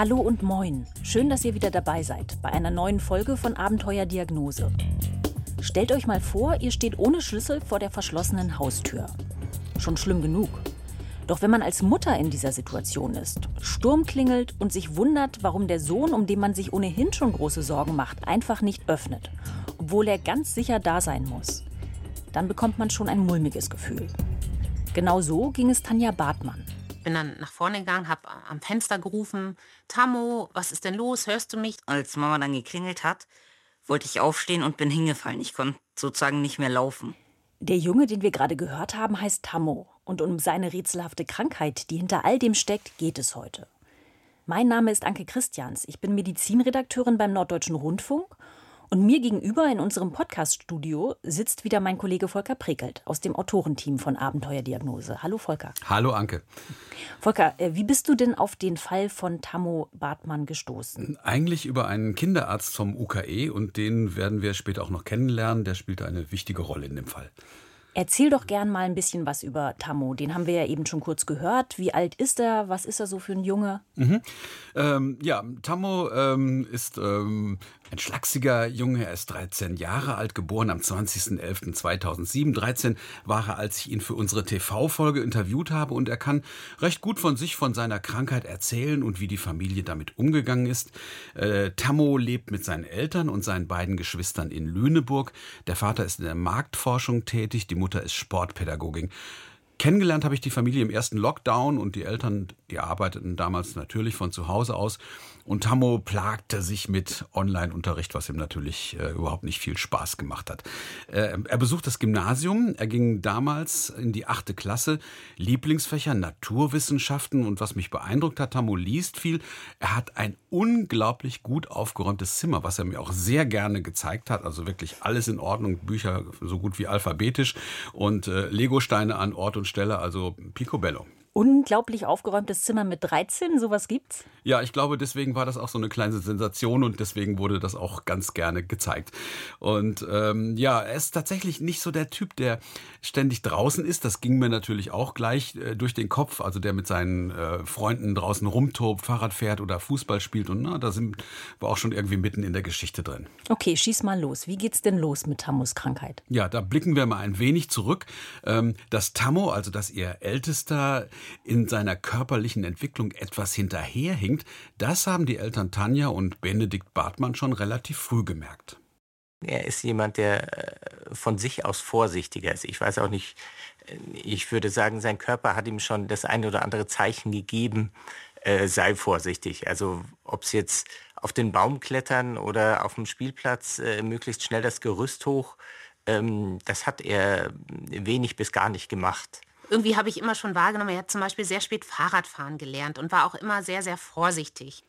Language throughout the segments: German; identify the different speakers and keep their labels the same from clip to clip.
Speaker 1: Hallo und moin. Schön, dass ihr wieder dabei seid bei einer neuen Folge von Abenteuer Diagnose. Stellt euch mal vor, ihr steht ohne Schlüssel vor der verschlossenen Haustür. Schon schlimm genug. Doch wenn man als Mutter in dieser Situation ist, Sturm klingelt und sich wundert, warum der Sohn, um den man sich ohnehin schon große Sorgen macht, einfach nicht öffnet, obwohl er ganz sicher da sein muss, dann bekommt man schon ein mulmiges Gefühl. Genau so ging es Tanja Bartmann.
Speaker 2: Bin dann nach vorne gegangen, habe am Fenster gerufen, Tammo, was ist denn los? Hörst du mich?
Speaker 3: Als Mama dann geklingelt hat, wollte ich aufstehen und bin hingefallen. Ich konnte sozusagen nicht mehr laufen.
Speaker 1: Der Junge, den wir gerade gehört haben, heißt Tammo. Und um seine rätselhafte Krankheit, die hinter all dem steckt, geht es heute. Mein Name ist Anke Christians. Ich bin Medizinredakteurin beim Norddeutschen Rundfunk und mir gegenüber in unserem Podcast-Studio sitzt wieder mein Kollege Volker Prekelt aus dem Autorenteam von Abenteuerdiagnose. Hallo Volker.
Speaker 4: Hallo Anke.
Speaker 1: Volker, äh, wie bist du denn auf den Fall von Tammo Bartmann gestoßen?
Speaker 4: Eigentlich über einen Kinderarzt vom UKE und den werden wir später auch noch kennenlernen. Der spielt eine wichtige Rolle in dem Fall.
Speaker 1: Erzähl doch gern mal ein bisschen was über Tammo. Den haben wir ja eben schon kurz gehört. Wie alt ist er? Was ist er so für ein Junge?
Speaker 4: Mhm. Ähm, ja, Tammo ähm, ist ähm, ein schlachsiger Junge. Er ist 13 Jahre alt, geboren am 20.11.2007. 13 war er, als ich ihn für unsere TV-Folge interviewt habe. Und er kann recht gut von sich, von seiner Krankheit erzählen und wie die Familie damit umgegangen ist. Äh, Tammo lebt mit seinen Eltern und seinen beiden Geschwistern in Lüneburg. Der Vater ist in der Marktforschung tätig. Die Mutter ist Sportpädagogin. Kennengelernt habe ich die Familie im ersten Lockdown und die Eltern, die arbeiteten damals natürlich von zu Hause aus. Und Tammo plagte sich mit Online-Unterricht, was ihm natürlich äh, überhaupt nicht viel Spaß gemacht hat. Äh, er besucht das Gymnasium. Er ging damals in die achte Klasse. Lieblingsfächer Naturwissenschaften. Und was mich beeindruckt hat, Tammo liest viel. Er hat ein unglaublich gut aufgeräumtes Zimmer, was er mir auch sehr gerne gezeigt hat. Also wirklich alles in Ordnung. Bücher so gut wie alphabetisch und äh, Legosteine an Ort und Stelle. Also picobello
Speaker 1: unglaublich aufgeräumtes Zimmer mit 13, sowas gibt's?
Speaker 4: Ja, ich glaube, deswegen war das auch so eine kleine Sensation und deswegen wurde das auch ganz gerne gezeigt. Und ähm, ja, er ist tatsächlich nicht so der Typ, der ständig draußen ist. Das ging mir natürlich auch gleich äh, durch den Kopf. Also der mit seinen äh, Freunden draußen rumtobt, Fahrrad fährt oder Fußball spielt und na, da sind wir auch schon irgendwie mitten in der Geschichte drin.
Speaker 1: Okay, schieß mal los. Wie geht's denn los mit Tammos Krankheit?
Speaker 4: Ja, da blicken wir mal ein wenig zurück. Ähm, das Tammo, also das ihr ältester in seiner körperlichen Entwicklung etwas hinterherhinkt, das haben die Eltern Tanja und Benedikt Bartmann schon relativ früh gemerkt.
Speaker 5: Er ist jemand, der äh, von sich aus vorsichtiger ist. Ich weiß auch nicht, äh, ich würde sagen, sein Körper hat ihm schon das eine oder andere Zeichen gegeben, äh, sei vorsichtig. Also ob es jetzt auf den Baum klettern oder auf dem Spielplatz äh, möglichst schnell das Gerüst hoch, ähm, das hat er wenig bis gar nicht gemacht
Speaker 2: irgendwie habe ich immer schon wahrgenommen, er hat zum Beispiel sehr spät Fahrradfahren gelernt und war auch immer sehr, sehr vorsichtig.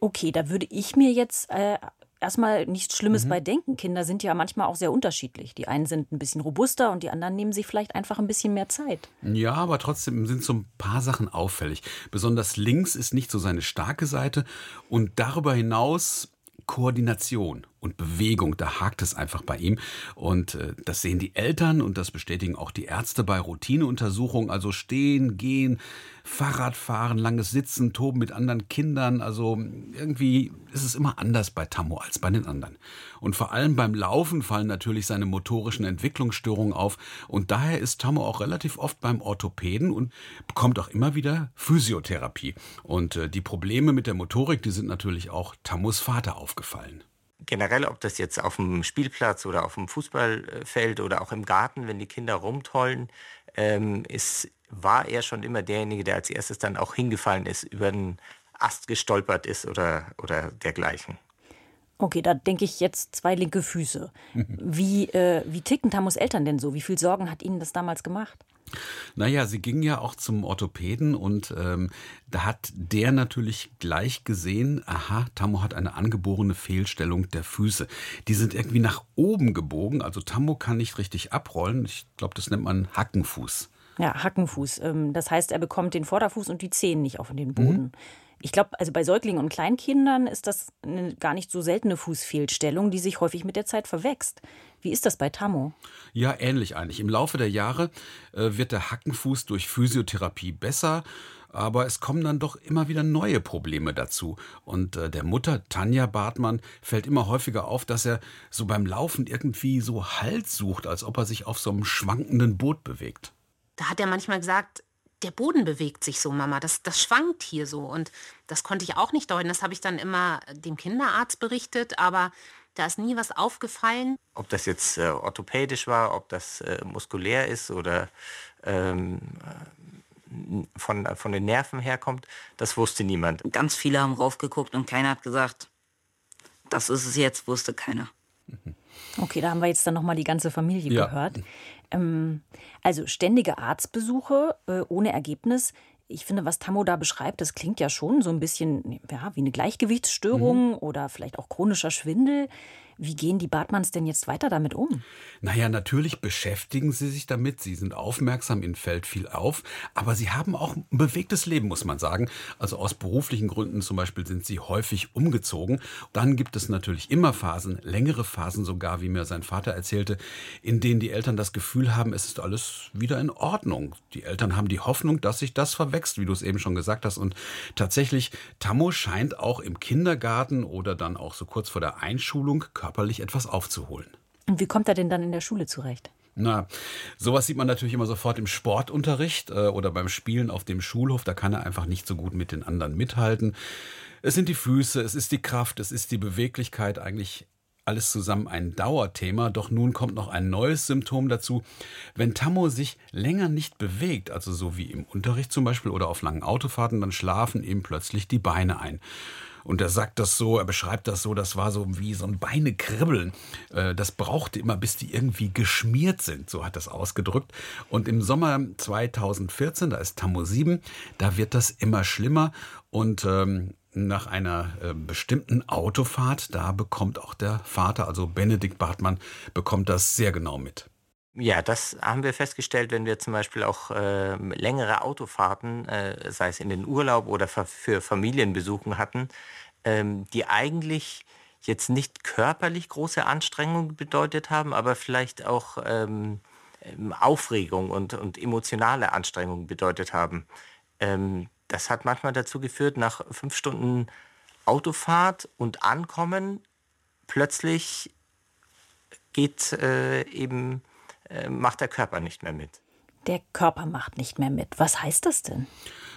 Speaker 1: Okay, da würde ich mir jetzt äh, erstmal nichts Schlimmes mhm. bei denken. Kinder sind ja manchmal auch sehr unterschiedlich. Die einen sind ein bisschen robuster und die anderen nehmen sich vielleicht einfach ein bisschen mehr Zeit.
Speaker 4: Ja, aber trotzdem sind so ein paar Sachen auffällig. Besonders links ist nicht so seine starke Seite und darüber hinaus Koordination und Bewegung, da hakt es einfach bei ihm. Und äh, das sehen die Eltern und das bestätigen auch die Ärzte bei Routineuntersuchungen. Also stehen, gehen, Fahrrad fahren, langes Sitzen, toben mit anderen Kindern. Also irgendwie ist es immer anders bei Tammo als bei den anderen. Und vor allem beim Laufen fallen natürlich seine motorischen Entwicklungsstörungen auf. Und daher ist Tammo auch relativ oft beim Orthopäden und bekommt auch immer wieder Physiotherapie. Und äh, die Probleme mit der Motorik, die sind natürlich auch Tammos Vater aufgefallen
Speaker 5: generell, ob das jetzt auf dem Spielplatz oder auf dem Fußballfeld oder auch im Garten, wenn die Kinder rumtollen, ähm, ist, war er schon immer derjenige, der als erstes dann auch hingefallen ist, über den Ast gestolpert ist oder, oder dergleichen.
Speaker 1: Okay, da denke ich jetzt zwei linke Füße. Wie, äh, wie ticken Tamus Eltern denn so? Wie viel Sorgen hat Ihnen das damals gemacht?
Speaker 4: Naja, sie ging ja auch zum Orthopäden und ähm, da hat der natürlich gleich gesehen, aha, Tammo hat eine angeborene Fehlstellung der Füße. Die sind irgendwie nach oben gebogen, also Tammo kann nicht richtig abrollen. Ich glaube, das nennt man Hackenfuß.
Speaker 1: Ja, Hackenfuß. Ähm, das heißt, er bekommt den Vorderfuß und die Zehen nicht auf den Boden. Mhm. Ich glaube, also bei Säuglingen und Kleinkindern ist das eine gar nicht so seltene Fußfehlstellung, die sich häufig mit der Zeit verwächst. Wie ist das bei Tammo?
Speaker 4: Ja, ähnlich eigentlich. Im Laufe der Jahre äh, wird der Hackenfuß durch Physiotherapie besser, aber es kommen dann doch immer wieder neue Probleme dazu. Und äh, der Mutter Tanja Bartmann fällt immer häufiger auf, dass er so beim Laufen irgendwie so Halt sucht, als ob er sich auf so einem schwankenden Boot bewegt.
Speaker 2: Da hat er manchmal gesagt, der Boden bewegt sich so, Mama, das, das schwankt hier so. Und das konnte ich auch nicht deuten. Das habe ich dann immer dem Kinderarzt berichtet, aber da ist nie was aufgefallen.
Speaker 5: Ob das jetzt äh, orthopädisch war, ob das äh, muskulär ist oder ähm, von, von den Nerven herkommt, das wusste niemand.
Speaker 3: Ganz viele haben raufgeguckt und keiner hat gesagt, das ist es jetzt, wusste keiner.
Speaker 1: Okay, da haben wir jetzt dann nochmal die ganze Familie
Speaker 4: Ja.
Speaker 1: gehört. Ähm, also ständige Arztbesuche äh, ohne Ergebnis. Ich finde, was Tammo da beschreibt, das klingt ja schon so ein bisschen ja, wie eine Gleichgewichtsstörung oder vielleicht auch chronischer Schwindel. Wie gehen die Bartmanns denn jetzt weiter damit um?
Speaker 4: Naja, natürlich beschäftigen sie sich damit, sie sind aufmerksam, ihnen fällt viel auf, aber sie haben auch ein bewegtes Leben, muss man sagen. Also aus beruflichen Gründen zum Beispiel sind sie häufig umgezogen. Dann gibt es natürlich immer Phasen, längere Phasen sogar, wie mir sein Vater erzählte, in denen die Eltern das Gefühl haben, es ist alles wieder in Ordnung. Die Eltern haben die Hoffnung, dass sich das verwächst, wie du es eben schon gesagt hast. Und tatsächlich, Tammo scheint auch im Kindergarten oder dann auch so kurz vor der Einschulung körperlich etwas aufzuholen.
Speaker 1: Und wie kommt er denn dann in der Schule zurecht?
Speaker 4: Na, sowas sieht man natürlich immer sofort im Sportunterricht äh, oder beim Spielen auf dem Schulhof. Da kann er einfach nicht so gut mit den anderen mithalten. Es sind die Füße, es ist die Kraft, es ist die Beweglichkeit, eigentlich alles zusammen ein Dauerthema. Doch nun kommt noch ein neues Symptom dazu. Wenn Tammo sich länger nicht bewegt, also so wie im Unterricht zum Beispiel oder auf langen Autofahrten, dann schlafen ihm plötzlich die Beine ein. Und er sagt das so, er beschreibt das so, das war so wie so ein Beinekribbeln. Äh, Das brauchte immer, bis die irgendwie geschmiert sind, so hat es ausgedrückt. Und im Sommer 2014, da ist Tammo 7, da wird das immer schlimmer und ähm, nach einer äh, bestimmten Autofahrt, da bekommt auch der Vater, also Benedikt Bartmann, bekommt das sehr genau mit.
Speaker 5: Ja, das haben wir festgestellt, wenn wir zum Beispiel auch äh, längere Autofahrten, äh, sei es in den Urlaub oder für, Familienbesuchen hatten, ähm, die eigentlich jetzt nicht körperlich große Anstrengungen bedeutet haben, aber vielleicht auch ähm, ähm, Aufregung und, und emotionale Anstrengungen bedeutet haben. Ähm, das hat manchmal dazu geführt, nach fünf Stunden Autofahrt und Ankommen plötzlich geht äh, eben, äh, macht der Körper nicht mehr mit.
Speaker 1: Der Körper macht nicht mehr mit. Was heißt das denn?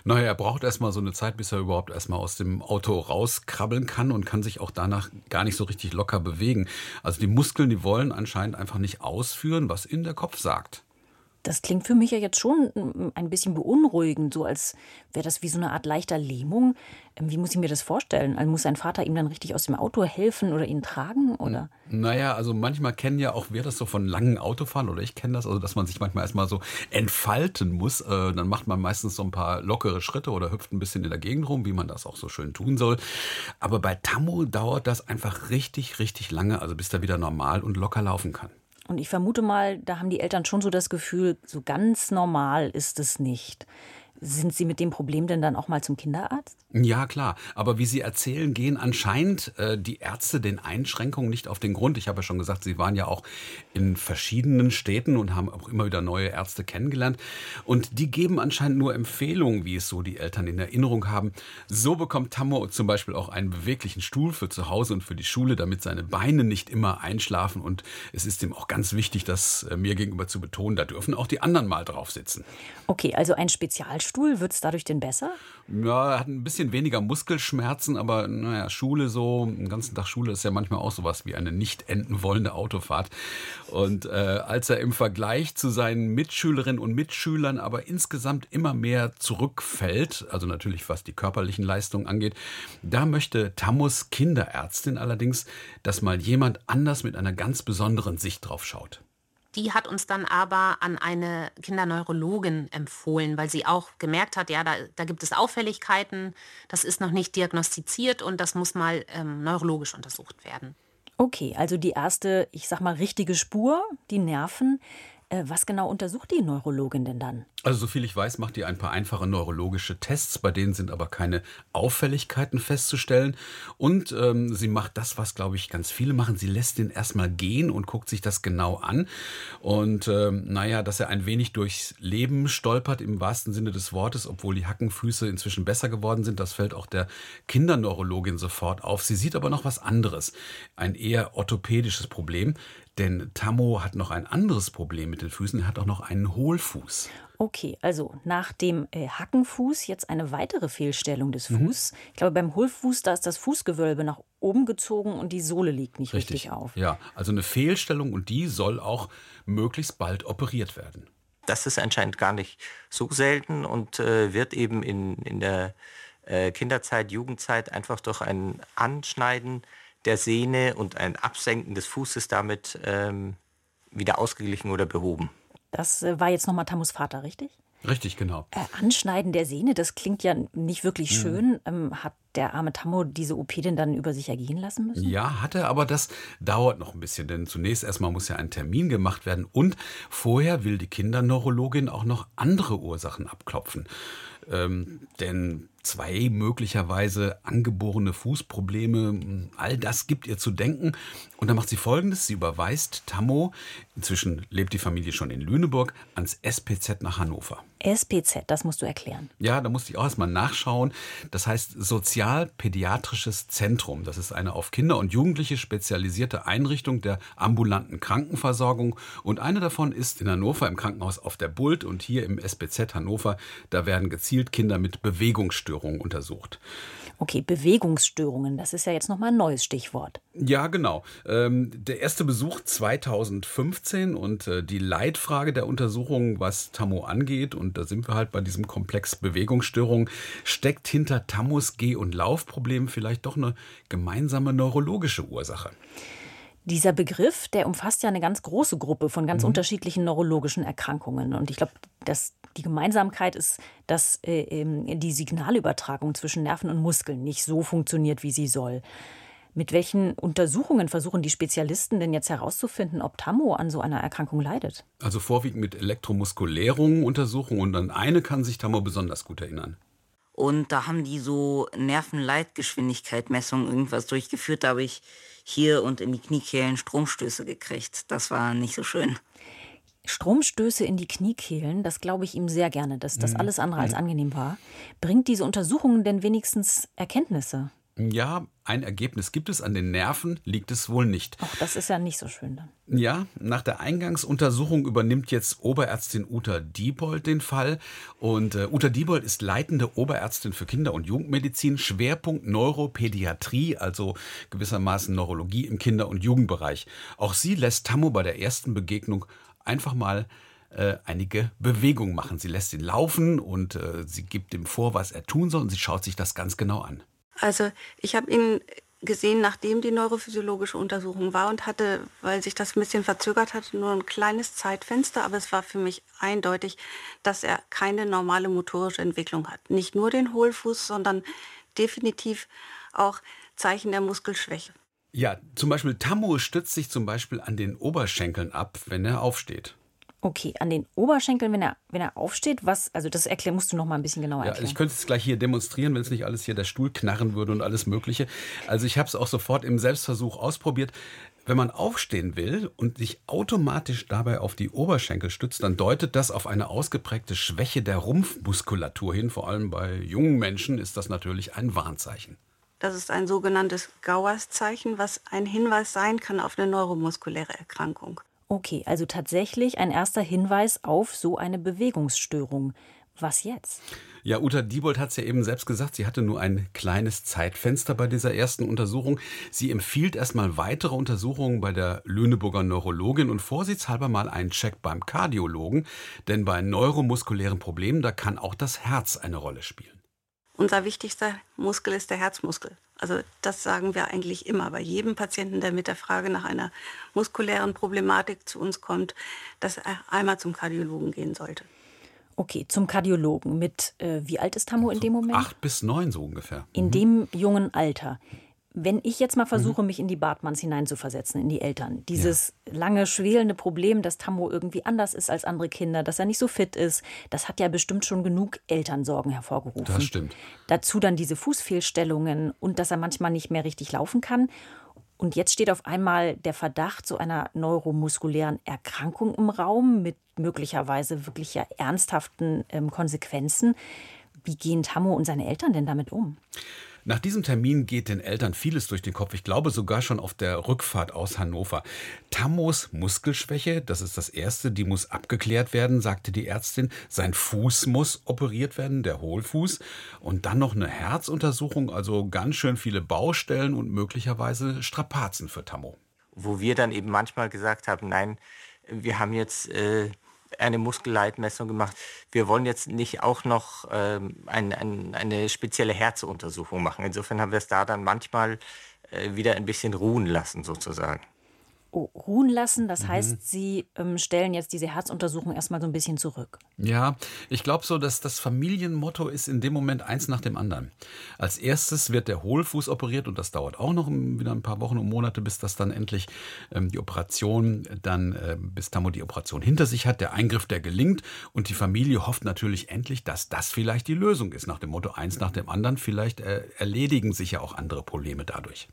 Speaker 4: Naja, er braucht erstmal so eine Zeit, bis er überhaupt erstmal aus dem Auto rauskrabbeln kann und kann sich auch danach gar nicht so richtig locker bewegen. Also die Muskeln, die wollen anscheinend einfach nicht ausführen, was in der Kopf sagt.
Speaker 1: Das klingt für mich ja jetzt schon mm, ein bisschen beunruhigend, so als wäre das wie so eine Art leichter Lähmung. Ähm, Wie muss ich mir das vorstellen? Also muss sein Vater ihm dann richtig aus dem Auto helfen oder ihn tragen? Oder?
Speaker 4: Naja, also manchmal kennen ja auch wir das so von langen Autofahren oder ich kenne das, also dass man sich manchmal erstmal so entfalten muss. Äh, dann macht man meistens so ein paar lockere Schritte oder hüpft ein bisschen in der Gegend rum, wie man das auch so schön tun soll. Aber bei Tammo dauert das einfach richtig, richtig lange, also bis er wieder normal und locker laufen kann.
Speaker 1: Und ich vermute mal, da haben die Eltern schon so das Gefühl, so ganz normal ist es nicht. Sind Sie mit dem Problem denn dann auch mal zum Kinderarzt?
Speaker 4: Ja, klar. Aber wie Sie erzählen, gehen anscheinend äh, die Ärzte den Einschränkungen nicht auf den Grund. Ich habe ja schon gesagt, Sie waren ja auch in verschiedenen Städten und haben auch immer wieder neue Ärzte kennengelernt. Und die geben anscheinend nur Empfehlungen, wie es so die Eltern in Erinnerung haben. So bekommt Tammo zum Beispiel auch einen beweglichen Stuhl für zu Hause und für die Schule, damit seine Beine nicht immer einschlafen. Und es ist ihm auch ganz wichtig, das äh, mir gegenüber zu betonen, da dürfen auch die anderen mal drauf sitzen.
Speaker 1: Okay, also ein Spezialstuhl, wird es dadurch denn besser?
Speaker 4: Ja, er hat ein bisschen weniger Muskelschmerzen, aber naja, Schule so, den ganzen Tag Schule ist ja manchmal auch sowas wie eine nicht enden wollende Autofahrt. Und äh, als er im Vergleich zu seinen Mitschülerinnen und Mitschülern aber insgesamt immer mehr zurückfällt, also natürlich was die körperlichen Leistungen angeht, da möchte Tammos Kinderärztin allerdings, dass mal jemand anders mit einer ganz besonderen Sicht drauf schaut.
Speaker 2: Die hat uns dann aber an eine Kinderneurologin empfohlen, weil sie auch gemerkt hat, ja, da, da gibt es Auffälligkeiten, das ist noch nicht diagnostiziert und das muss mal ähm, neurologisch untersucht werden.
Speaker 1: Okay, also die erste, ich sag mal, richtige Spur, die Nerven. Äh, was genau untersucht die Neurologin denn dann?
Speaker 4: Also soviel ich weiß, macht die ein paar einfache neurologische Tests, bei denen sind aber keine Auffälligkeiten festzustellen. Und ähm, sie macht das, was, glaube ich, ganz viele machen. Sie lässt den erstmal gehen und guckt sich das genau an. Und ähm, naja, dass er ein wenig durchs Leben stolpert im wahrsten Sinne des Wortes, obwohl die Hackenfüße inzwischen besser geworden sind, das fällt auch der Kinderneurologin sofort auf. Sie sieht aber noch was anderes, ein eher orthopädisches Problem. Denn Tammo hat noch ein anderes Problem mit den Füßen, er hat auch noch einen Hohlfuß.
Speaker 1: Okay, also nach dem äh, Hackenfuß jetzt eine weitere Fehlstellung des Fußes. Mhm. Ich glaube, beim Hohlfuß, da ist das Fußgewölbe nach oben gezogen und die Sohle liegt nicht richtig, richtig auf.
Speaker 4: Ja, also eine Fehlstellung und die soll auch möglichst bald operiert werden.
Speaker 5: Das ist anscheinend gar nicht so selten und äh, wird eben in, in der äh, Kinderzeit, Jugendzeit einfach durch ein Anschneiden der Sehne und ein Absenken des Fußes damit ähm, wieder ausgeglichen oder behoben.
Speaker 1: Das äh, war jetzt nochmal Tamus Vater, richtig?
Speaker 4: Richtig, genau.
Speaker 1: Äh, Anschneiden der Sehne, das klingt ja nicht wirklich mhm. schön. Ähm, hat der arme Tammo diese OP denn dann über sich ergehen lassen müssen?
Speaker 4: Ja, hat er, aber das dauert noch ein bisschen, denn zunächst erstmal muss ja ein Termin gemacht werden und vorher will die Kinderneurologin auch noch andere Ursachen abklopfen. Ähm, denn zwei möglicherweise angeborene Fußprobleme, all das gibt ihr zu denken. Und dann macht sie folgendes: Sie überweist Tammo, inzwischen lebt die Familie schon in Lüneburg, ans SPZ nach Hannover.
Speaker 1: SPZ, das musst du erklären.
Speaker 4: Ja, da musste ich auch erstmal nachschauen. Das heißt Sozialpädiatrisches Zentrum. Das ist eine auf Kinder und Jugendliche spezialisierte Einrichtung der ambulanten Krankenversorgung. Und eine davon ist in Hannover im Krankenhaus auf der Bult und hier im SPZ Hannover. Da werden gezielt Kinder mit Bewegungsstörungen untersucht.
Speaker 1: Okay, Bewegungsstörungen, das ist ja jetzt nochmal ein neues Stichwort.
Speaker 4: Ja, genau. Ähm, der erste Besuch 2015 und äh, die Leitfrage der Untersuchung, was Tammo angeht, und da sind wir halt bei diesem Komplex Bewegungsstörungen, steckt hinter Tammos Geh- und Laufproblem vielleicht doch eine gemeinsame neurologische Ursache.
Speaker 1: Dieser Begriff, der umfasst ja eine ganz große Gruppe von ganz mhm. unterschiedlichen neurologischen Erkrankungen. Und ich glaube, dass die Gemeinsamkeit ist, dass äh, ähm, die Signalübertragung zwischen Nerven und Muskeln nicht so funktioniert, wie sie soll. Mit welchen Untersuchungen versuchen die Spezialisten denn jetzt herauszufinden, ob Tammo an so einer Erkrankung leidet?
Speaker 4: Also vorwiegend mit elektromuskulären Untersuchungen und an eine kann sich Tammo besonders gut erinnern.
Speaker 3: Und da haben die so Nervenleitgeschwindigkeitmessungen irgendwas durchgeführt. Da habe ich hier und in die Kniekehlen Stromstöße gekriegt. Das war nicht so schön.
Speaker 1: Stromstöße in die Kniekehlen, das glaube ich ihm sehr gerne, dass das mhm. alles andere als angenehm war. Bringt diese Untersuchungen denn wenigstens Erkenntnisse?
Speaker 4: Ja, ein Ergebnis gibt es. An den Nerven liegt es wohl nicht.
Speaker 1: Ach, das ist ja nicht so schön dann.
Speaker 4: Ja, nach der Eingangsuntersuchung übernimmt jetzt Oberärztin Uta Diebold den Fall. Und äh, Uta Diebold ist leitende Oberärztin für Kinder- und Jugendmedizin, Schwerpunkt Neuropädiatrie, also gewissermaßen Neurologie im Kinder- und Jugendbereich. Auch sie lässt Tammo bei der ersten Begegnung einfach mal äh, einige Bewegungen machen. Sie lässt ihn laufen und äh, sie gibt ihm vor, was er tun soll und sie schaut sich das ganz genau an.
Speaker 6: Also ich habe ihn gesehen, nachdem die neurophysiologische Untersuchung war und hatte, weil sich das ein bisschen verzögert hat, nur ein kleines Zeitfenster, aber es war für mich eindeutig, dass er keine normale motorische Entwicklung hat. Nicht nur den Hohlfuß, sondern definitiv auch Zeichen der Muskelschwäche.
Speaker 4: Ja, zum Beispiel Tammo stützt sich zum Beispiel an den Oberschenkeln ab, wenn er aufsteht.
Speaker 1: Okay, an den Oberschenkeln, wenn er, wenn er aufsteht, was, also das erklär, musst du noch mal ein bisschen genauer erklären.
Speaker 4: Ja, ich könnte es gleich hier demonstrieren, wenn es nicht alles hier der Stuhl knarren würde und alles Mögliche. Also ich habe es auch sofort im Selbstversuch ausprobiert. Wenn man aufstehen will und sich automatisch dabei auf die Oberschenkel stützt, dann deutet das auf eine ausgeprägte Schwäche der Rumpfmuskulatur hin. Vor allem bei jungen Menschen ist das natürlich ein Warnzeichen.
Speaker 6: Das ist ein sogenanntes Gauers-Zeichen, was ein Hinweis sein kann auf eine neuromuskuläre Erkrankung.
Speaker 1: Okay, also tatsächlich ein erster Hinweis auf so eine Bewegungsstörung. Was jetzt?
Speaker 4: Ja, Uta Diebold hat es ja eben selbst gesagt, sie hatte nur ein kleines Zeitfenster bei dieser ersten Untersuchung. Sie empfiehlt erstmal weitere Untersuchungen bei der Lüneburger Neurologin und vorsichtshalber mal einen Check beim Kardiologen, denn bei neuromuskulären Problemen, da kann auch das Herz eine Rolle spielen.
Speaker 6: Unser wichtigster Muskel ist der Herzmuskel. Also das sagen wir eigentlich immer bei jedem Patienten, der mit der Frage nach einer muskulären Problematik zu uns kommt, dass er einmal zum Kardiologen gehen sollte.
Speaker 1: Okay, zum Kardiologen. Mit äh, wie alt ist Tammo in dem Moment?
Speaker 4: Acht bis neun so ungefähr.
Speaker 1: In mhm. dem jungen Alter. Wenn ich jetzt mal mhm. versuche, mhm. mich in die Bartmanns hineinzuversetzen, in die Eltern, dieses ja. lange schwelende Problem, dass Tammo irgendwie anders ist als andere Kinder, dass er nicht so fit ist, das hat ja bestimmt schon genug Elternsorgen hervorgerufen.
Speaker 4: Das stimmt.
Speaker 1: Dazu dann diese Fußfehlstellungen und dass er manchmal nicht mehr richtig laufen kann. Und jetzt steht auf einmal der Verdacht zu einer neuromuskulären Erkrankung im Raum mit möglicherweise wirklich ja ernsthaften ähm, Konsequenzen. Wie gehen Tammo und seine Eltern denn damit um?
Speaker 4: Nach diesem Termin geht den Eltern vieles durch den Kopf. Ich glaube sogar schon auf der Rückfahrt aus Hannover. Tammos Muskelschwäche, das ist das erste, die muss abgeklärt werden, sagte die Ärztin. Sein Fuß muss operiert werden, der Hohlfuß. Und dann noch eine Herzuntersuchung, also ganz schön viele Baustellen und möglicherweise Strapazen für Tammo.
Speaker 5: Wo wir dann eben manchmal gesagt haben, nein, wir haben jetzt äh, eine Muskelleitmessung gemacht. Wir wollen jetzt nicht auch noch ähm, ein, ein, eine spezielle Herzuntersuchung machen. Insofern haben wir es da dann manchmal äh, wieder ein bisschen ruhen lassen sozusagen
Speaker 1: ruhen lassen. Das mhm. heißt, Sie ähm, stellen jetzt diese Herzuntersuchung erstmal so ein bisschen zurück.
Speaker 4: Ja, ich glaube so, dass das Familienmotto ist in dem Moment eins nach dem anderen. Als erstes wird der Hohlfuß operiert und das dauert auch noch wieder ein paar Wochen und Monate, bis das dann endlich ähm, die Operation dann, äh, bis Tammo die Operation hinter sich hat, der Eingriff, der gelingt und die Familie hofft natürlich endlich, dass das vielleicht die Lösung ist. Nach dem Motto eins nach dem anderen. Vielleicht äh, erledigen sich ja auch andere Probleme dadurch.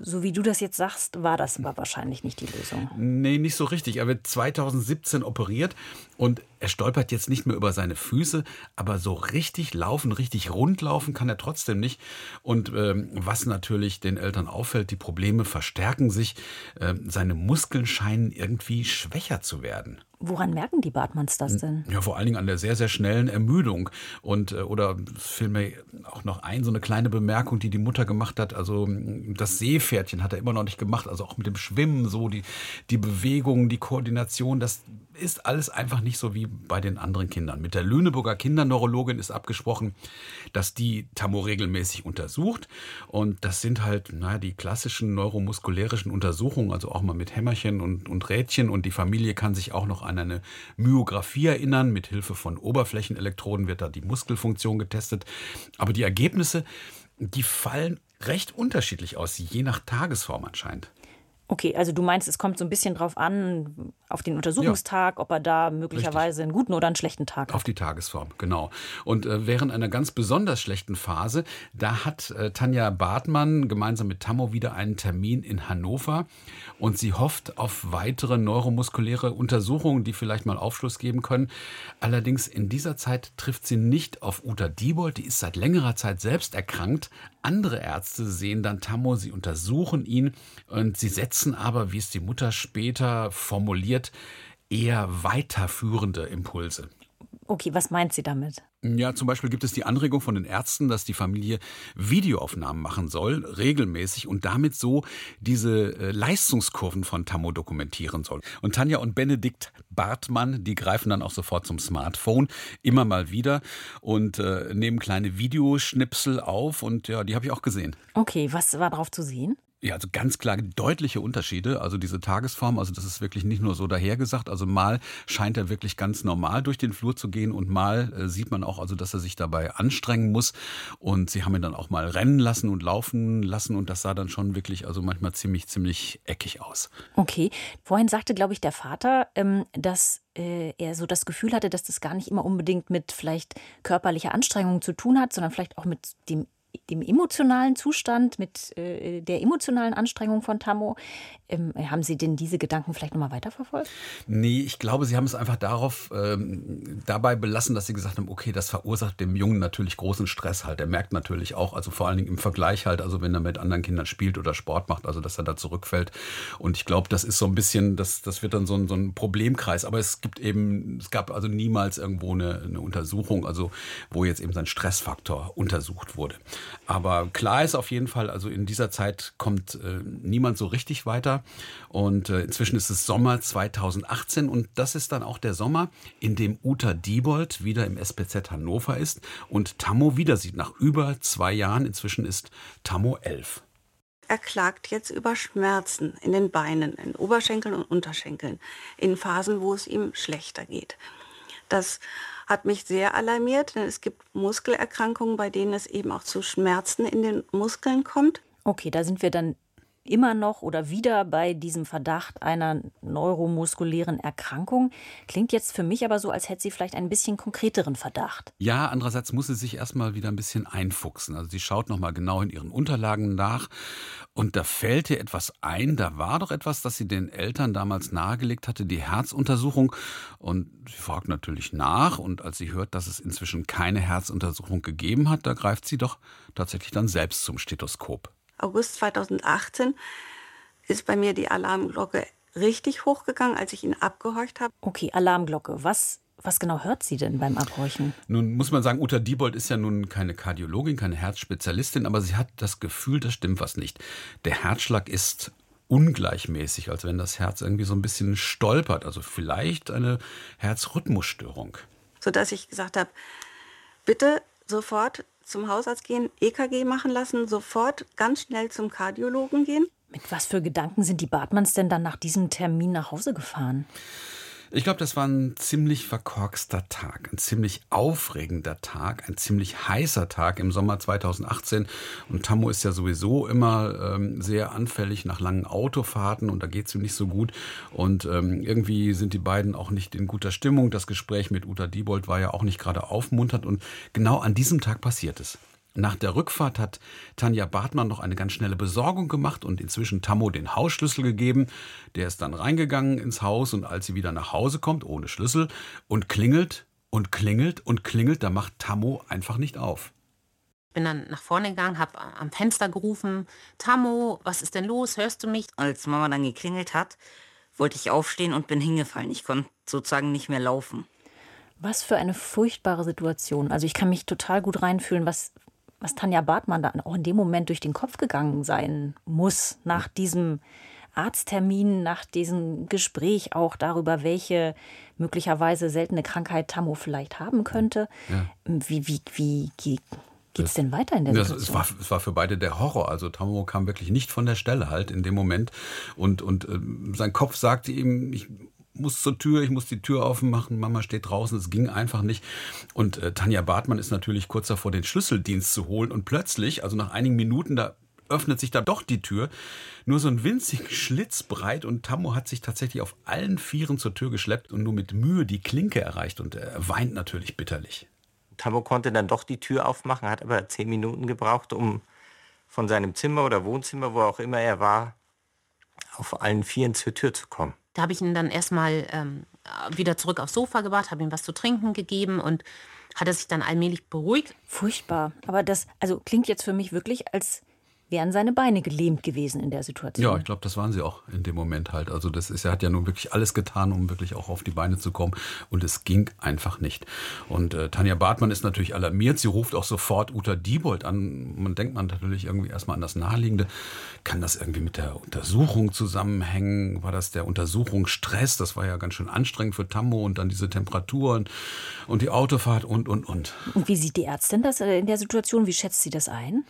Speaker 1: So wie du das jetzt sagst, war das aber wahrscheinlich nicht die Lösung.
Speaker 4: Nee, nicht so richtig. Er wird 2017 operiert und er stolpert jetzt nicht mehr über seine Füße, aber so richtig laufen, richtig rund laufen kann er trotzdem nicht. Und ähm, was natürlich den Eltern auffällt, die Probleme verstärken sich. Ähm, seine Muskeln scheinen irgendwie schwächer zu werden.
Speaker 1: Woran merken die Bartmanns das denn?
Speaker 4: Ja, vor allen Dingen an der sehr, sehr schnellen Ermüdung. Und, äh, oder fiel mir auch noch ein, so eine kleine Bemerkung, die die Mutter gemacht hat. Also, das Seepferdchen hat er immer noch nicht gemacht. Also auch mit dem Schwimmen, so die, die Bewegung, die Koordination, das ist alles einfach nicht so wie bei den anderen Kindern. Mit der Lüneburger Kinderneurologin ist abgesprochen, dass die Tammo regelmäßig untersucht. Und das sind halt, naja, die klassischen neuromuskulärischen Untersuchungen, also auch mal mit Hämmerchen und, und Rädchen. Und die Familie kann sich auch noch an eine Myographie erinnern. Mit Hilfe von Oberflächenelektroden wird da die Muskelfunktion getestet. Aber die Ergebnisse, die fallen recht unterschiedlich aus, je nach Tagesform anscheinend.
Speaker 1: Okay, also du meinst, es kommt so ein bisschen drauf an, auf den Untersuchungstag, ja. ob er da möglicherweise Richtig. einen guten oder einen schlechten Tag hat.
Speaker 4: Auf die Tagesform, genau. Und äh, während einer ganz besonders schlechten Phase, da hat äh, Tanja Bartmann gemeinsam mit Tammo wieder einen Termin in Hannover und sie hofft auf weitere neuromuskuläre Untersuchungen, die vielleicht mal Aufschluss geben können. Allerdings in dieser Zeit trifft sie nicht auf Uta Diebold, die ist seit längerer Zeit selbst erkrankt. Andere Ärzte sehen dann Tammo, sie untersuchen ihn und sie setzen aber, wie es die Mutter später formuliert, eher weiterführende Impulse.
Speaker 1: Okay, was meint sie damit?
Speaker 4: Ja, zum Beispiel gibt es die Anregung von den Ärzten, dass die Familie Videoaufnahmen machen soll, regelmäßig und damit so diese äh, Leistungskurven von Tammo dokumentieren soll. Und Tanja und Benedikt Bartmann, die greifen dann auch sofort zum Smartphone, immer mal wieder und äh, nehmen kleine Videoschnipsel auf und ja, die habe ich auch gesehen.
Speaker 1: Okay, was war drauf zu sehen?
Speaker 4: Ja, also ganz klar deutliche Unterschiede. Also diese Tagesform, also das ist wirklich nicht nur so dahergesagt. Also mal scheint er wirklich ganz normal durch den Flur zu gehen und mal äh, sieht man auch, also dass er sich dabei anstrengen muss. Und sie haben ihn dann auch mal rennen lassen und laufen lassen und das sah dann schon wirklich, also manchmal ziemlich, ziemlich eckig aus.
Speaker 1: Okay. Vorhin sagte, glaube ich, der Vater, ähm, dass äh, er so das Gefühl hatte, dass das gar nicht immer unbedingt mit vielleicht körperlicher Anstrengung zu tun hat, sondern vielleicht auch mit dem dem emotionalen Zustand, mit äh, der emotionalen Anstrengung von Tammo. Ähm, haben Sie denn diese Gedanken vielleicht nochmal weiterverfolgt?
Speaker 4: Nee, ich glaube, Sie haben es einfach darauf ähm, dabei belassen, dass Sie gesagt haben, okay, das verursacht dem Jungen natürlich großen Stress halt. Er merkt natürlich auch, also vor allen Dingen im Vergleich halt, also wenn er mit anderen Kindern spielt oder Sport macht, also dass er da zurückfällt. Und ich glaube, das ist so ein bisschen, das, das wird dann so ein, so ein Problemkreis. Aber es gibt eben, es gab also niemals irgendwo eine, eine Untersuchung, also wo jetzt eben sein Stressfaktor untersucht wurde. Aber klar ist auf jeden Fall, also in dieser Zeit kommt äh, niemand so richtig weiter. Und äh, inzwischen ist es Sommer 2018 und das ist dann auch der Sommer, in dem Uta Diebold wieder im SPZ Hannover ist und Tammo wieder sieht. Nach über zwei Jahren, inzwischen ist Tammo elf.
Speaker 6: Er klagt jetzt über Schmerzen in den Beinen, in Oberschenkeln und Unterschenkeln, in Phasen, wo es ihm schlechter geht. Das hat mich sehr alarmiert, denn es gibt Muskelerkrankungen, bei denen es eben auch zu Schmerzen in den Muskeln kommt.
Speaker 1: Okay, da sind wir dann immer noch oder wieder bei diesem Verdacht einer neuromuskulären Erkrankung. Klingt jetzt für mich aber so, als hätte sie vielleicht einen bisschen konkreteren Verdacht.
Speaker 4: Ja, andererseits muss sie sich erstmal wieder ein bisschen einfuchsen. Also sie schaut nochmal genau in ihren Unterlagen nach und da fällt ihr etwas ein. Da war doch etwas, das sie den Eltern damals nahegelegt hatte, die Herzuntersuchung. Und sie fragt natürlich nach und als sie hört, dass es inzwischen keine Herzuntersuchung gegeben hat, da greift sie doch tatsächlich dann selbst zum Stethoskop.
Speaker 6: August 2018 ist bei mir die Alarmglocke richtig hochgegangen, als ich ihn abgehorcht habe.
Speaker 1: Okay, Alarmglocke. Was, was genau hört sie denn beim Abhorchen?
Speaker 4: Nun muss man sagen, Uta Diebold ist ja nun keine Kardiologin, keine Herzspezialistin, aber sie hat das Gefühl, da stimmt was nicht. Der Herzschlag ist ungleichmäßig, als wenn das Herz irgendwie so ein bisschen stolpert. Also vielleicht eine Herzrhythmusstörung.
Speaker 6: Sodass ich gesagt habe, bitte sofort zum Hausarzt gehen, EKG machen lassen, sofort ganz schnell zum Kardiologen gehen.
Speaker 1: Mit was für Gedanken sind die Bartmanns denn dann nach diesem Termin nach Hause gefahren?
Speaker 4: Ich glaube, das war ein ziemlich verkorkster Tag, ein ziemlich aufregender Tag, ein ziemlich heißer Tag im Sommer 2018. Und Tammo ist ja sowieso immer ähm, sehr anfällig nach langen Autofahrten und da geht es ihm nicht so gut. Und ähm, irgendwie sind die beiden auch nicht in guter Stimmung. Das Gespräch mit Uta Diebold war ja auch nicht gerade aufmunternd und genau an diesem Tag passiert es. Nach der Rückfahrt hat Tanja Bartmann noch eine ganz schnelle Besorgung gemacht und inzwischen Tammo den Hausschlüssel gegeben. Der ist dann reingegangen ins Haus und als sie wieder nach Hause kommt, ohne Schlüssel, und klingelt und klingelt und klingelt, da macht Tammo einfach nicht auf.
Speaker 2: Bin dann nach vorne gegangen, habe am Fenster gerufen, Tammo, was ist denn los, hörst du mich?
Speaker 3: Als Mama dann geklingelt hat, wollte ich aufstehen und bin hingefallen. Ich konnte sozusagen nicht mehr laufen.
Speaker 1: Was für eine furchtbare Situation. Also ich kann mich total gut reinfühlen, was, was Tanja Bartmann da auch in dem Moment durch den Kopf gegangen sein muss, nach diesem Arzttermin, nach diesem Gespräch auch darüber, welche möglicherweise seltene Krankheit Tammo vielleicht haben könnte. Ja. Wie, wie, wie geht es denn weiter in der
Speaker 4: das, Situation? Es war, es war für beide der Horror. Also Tammo kam wirklich nicht von der Stelle halt in dem Moment. Und, und äh, sein Kopf sagte ihm, ich muss zur Tür, ich muss die Tür aufmachen, Mama steht draußen, es ging einfach nicht. Und äh, Tanja Bartmann ist natürlich kurz davor, den Schlüsseldienst zu holen und plötzlich, also nach einigen Minuten, da öffnet sich da doch die Tür, nur so ein winzigen Schlitz breit und Tammo hat sich tatsächlich auf allen Vieren zur Tür geschleppt und nur mit Mühe die Klinke erreicht und er weint natürlich bitterlich.
Speaker 5: Tammo konnte dann doch die Tür aufmachen, hat aber zehn Minuten gebraucht, um von seinem Zimmer oder Wohnzimmer, wo auch immer er war, auf allen Vieren zur Tür zu kommen.
Speaker 2: Da habe ich ihn dann erstmal ähm, wieder zurück aufs Sofa gebracht, habe ihm was zu trinken gegeben und hat er sich dann allmählich beruhigt.
Speaker 1: Furchtbar. Aber das also klingt jetzt für mich wirklich, als wären seine Beine gelähmt gewesen in der Situation.
Speaker 4: Ja, ich glaube, das waren sie auch in dem Moment halt. Also das ist, er hat ja nun wirklich alles getan, um wirklich auch auf die Beine zu kommen. Und es ging einfach nicht. Und äh, Tanja Bartmann ist natürlich alarmiert. Sie ruft auch sofort Uta Diebold an. Man denkt man natürlich irgendwie erstmal an das Naheliegende. Kann das irgendwie mit der Untersuchung zusammenhängen? War das der Untersuchungsstress? Das war ja ganz schön anstrengend für Tammo und dann diese Temperaturen und die Autofahrt und, und, und.
Speaker 1: Und wie sieht die Ärztin das äh, in der Situation? Wie schätzt sie das ein?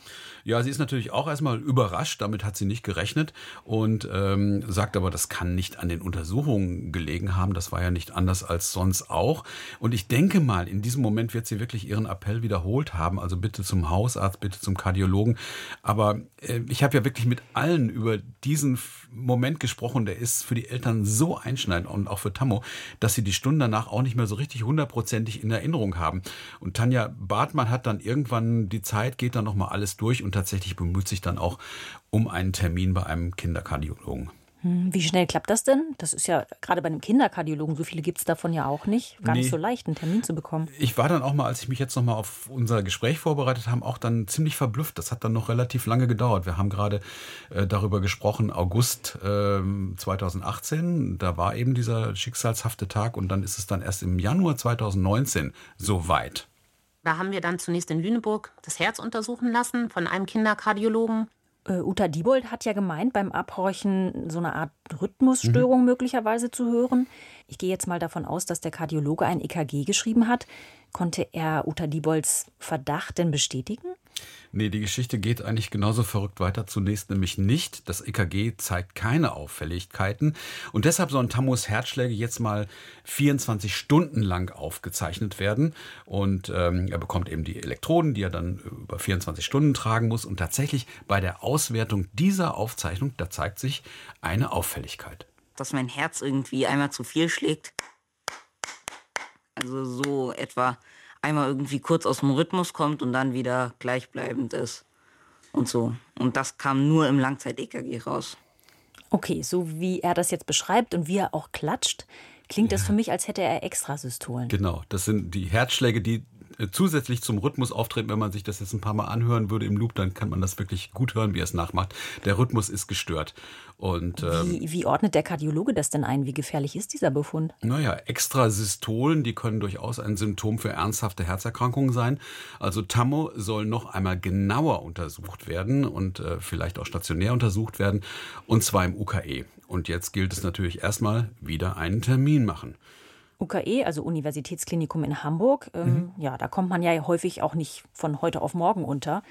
Speaker 4: Ja, sie ist natürlich auch erstmal überrascht, damit hat sie nicht gerechnet und ähm, sagt aber, das kann nicht an den Untersuchungen gelegen haben. Das war ja nicht anders als sonst auch. Und ich denke mal, in diesem Moment wird sie wirklich ihren Appell wiederholt haben. Also bitte zum Hausarzt, bitte zum Kardiologen. Aber äh, ich habe ja wirklich mit allen über diesen Moment gesprochen. Der ist für die Eltern so einschneidend und auch für Tammo, dass sie die Stunden danach auch nicht mehr so richtig hundertprozentig in Erinnerung haben. Und Tanja Bartmann hat dann irgendwann die Zeit, geht dann nochmal alles durch und tatsächlich bemüht sich dann auch um einen Termin bei einem Kinderkardiologen.
Speaker 1: Hm, wie schnell klappt das denn? Das ist ja gerade bei einem Kinderkardiologen, so viele gibt es davon ja auch nicht. Gar nee. nicht so leicht, einen Termin zu bekommen.
Speaker 4: Ich war dann auch mal, als ich mich jetzt noch mal auf unser Gespräch vorbereitet habe, auch dann ziemlich verblüfft. Das hat dann noch relativ lange gedauert. Wir haben gerade äh, darüber gesprochen, August äh, 2018. Da war eben dieser schicksalshafte Tag und dann ist es dann erst im Januar 2019 soweit.
Speaker 2: Da haben wir dann zunächst in Lüneburg das Herz untersuchen lassen von einem Kinderkardiologen.
Speaker 1: Äh, Uta Diebold hat ja gemeint, beim Abhorchen so eine Art Rhythmusstörung mhm. möglicherweise zu hören. Ich gehe jetzt mal davon aus, dass der Kardiologe ein EKG geschrieben hat. Konnte er Uta Diebolds Verdacht denn bestätigen?
Speaker 4: Nee, die Geschichte geht eigentlich genauso verrückt weiter. Zunächst nämlich nicht. Das EKG zeigt keine Auffälligkeiten. Und deshalb sollen Tammos Herzschläge jetzt mal 24 Stunden lang aufgezeichnet werden. Und ähm, er bekommt eben die Elektroden, die er dann über 24 Stunden tragen muss. Und tatsächlich bei der Auswertung dieser Aufzeichnung, da zeigt sich eine Auffälligkeit.
Speaker 3: Dass mein Herz irgendwie einmal zu viel schlägt. Also so etwa einmal irgendwie kurz aus dem Rhythmus kommt und dann wieder gleichbleibend ist. Und so. Und das kam nur im Langzeit-EKG raus.
Speaker 1: Okay, so wie er das jetzt beschreibt und wie er auch klatscht, klingt das für mich, als hätte er Extrasystolen.
Speaker 4: Genau, das sind die Herzschläge, die zusätzlich zum Rhythmus auftreten. Wenn man sich das jetzt ein paar Mal anhören würde im Loop, dann kann man das wirklich gut hören, wie er es nachmacht. Der Rhythmus ist gestört. Und,
Speaker 1: ähm, wie, wie, ordnet der Kardiologe das denn ein? Wie gefährlich ist dieser Befund?
Speaker 4: Naja, Extrasystolen, die können durchaus ein Symptom für ernsthafte Herzerkrankungen sein. Also Tammo soll noch einmal genauer untersucht werden und äh, vielleicht auch stationär untersucht werden, und zwar im UKE. Und jetzt gilt es natürlich erstmal wieder einen Termin machen.
Speaker 1: UKE, also Universitätsklinikum in Hamburg, ähm, mhm. ja, da kommt man ja häufig auch nicht von heute auf morgen unter.